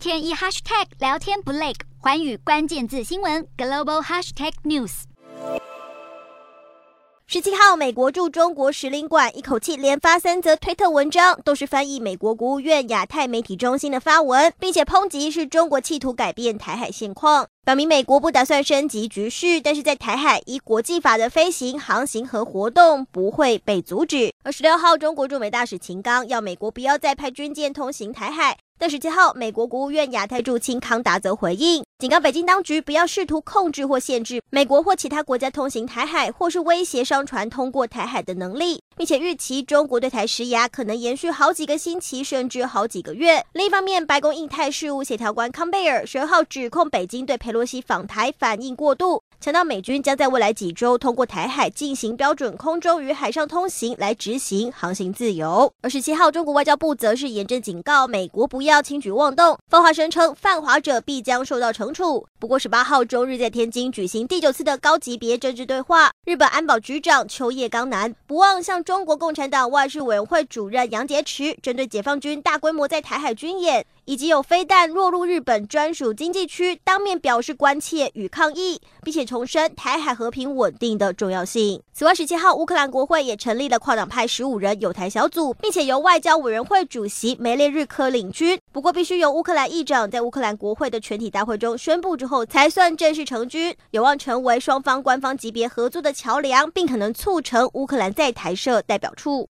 天一 hashtag 聊天不累，寰宇关键字新闻 global hashtag news。十七号，美国驻中国使领馆一口气连发三则推特文章，都是翻译美国国务院亚太媒体中心的发文，并且抨击是中国企图改变台海现况，表明美国不打算升级局势，但是在台海依国际法的飞行、航行和活动不会被阻止。而十六号，中国驻美大使秦刚要美国不要再派军舰通行台海。但十七号，美国国务院亚太驻青康达则回应，警告北京当局不要试图控制或限制美国或其他国家通行台海，或是威胁商船通过台海的能力，并且预期中国对台施压可能延续好几个星期，甚至好几个月。另一方面，白宫印太事务协调官康贝尔十二号指控北京对佩洛西访台反应过度。强调美军将在未来几周通过台海进行标准空中与海上通行，来执行航行自由。而十七号，中国外交部则是严正警告美国不要轻举妄动，放话声称犯华者必将受到惩处。不过十八号，中日在天津举行第九次的高级别政治对话，日本安保局长秋叶刚男不忘向中国共产党外事委员会主任杨洁篪针对解放军大规模在台海军演以及有飞弹落入日本专属经济区，当面表示关切与抗议，并且重申台海和平稳定的重要性。此外，十七号，乌克兰国会也成立了跨党派十五人友台小组，并且由外交委员会主席梅列日科领军。不过，必须由乌克兰议长在乌克兰国会的全体大会中宣布之后，才算正式成军，有望成为双方官方级别合作的桥梁，并可能促成乌克兰在台设代表处。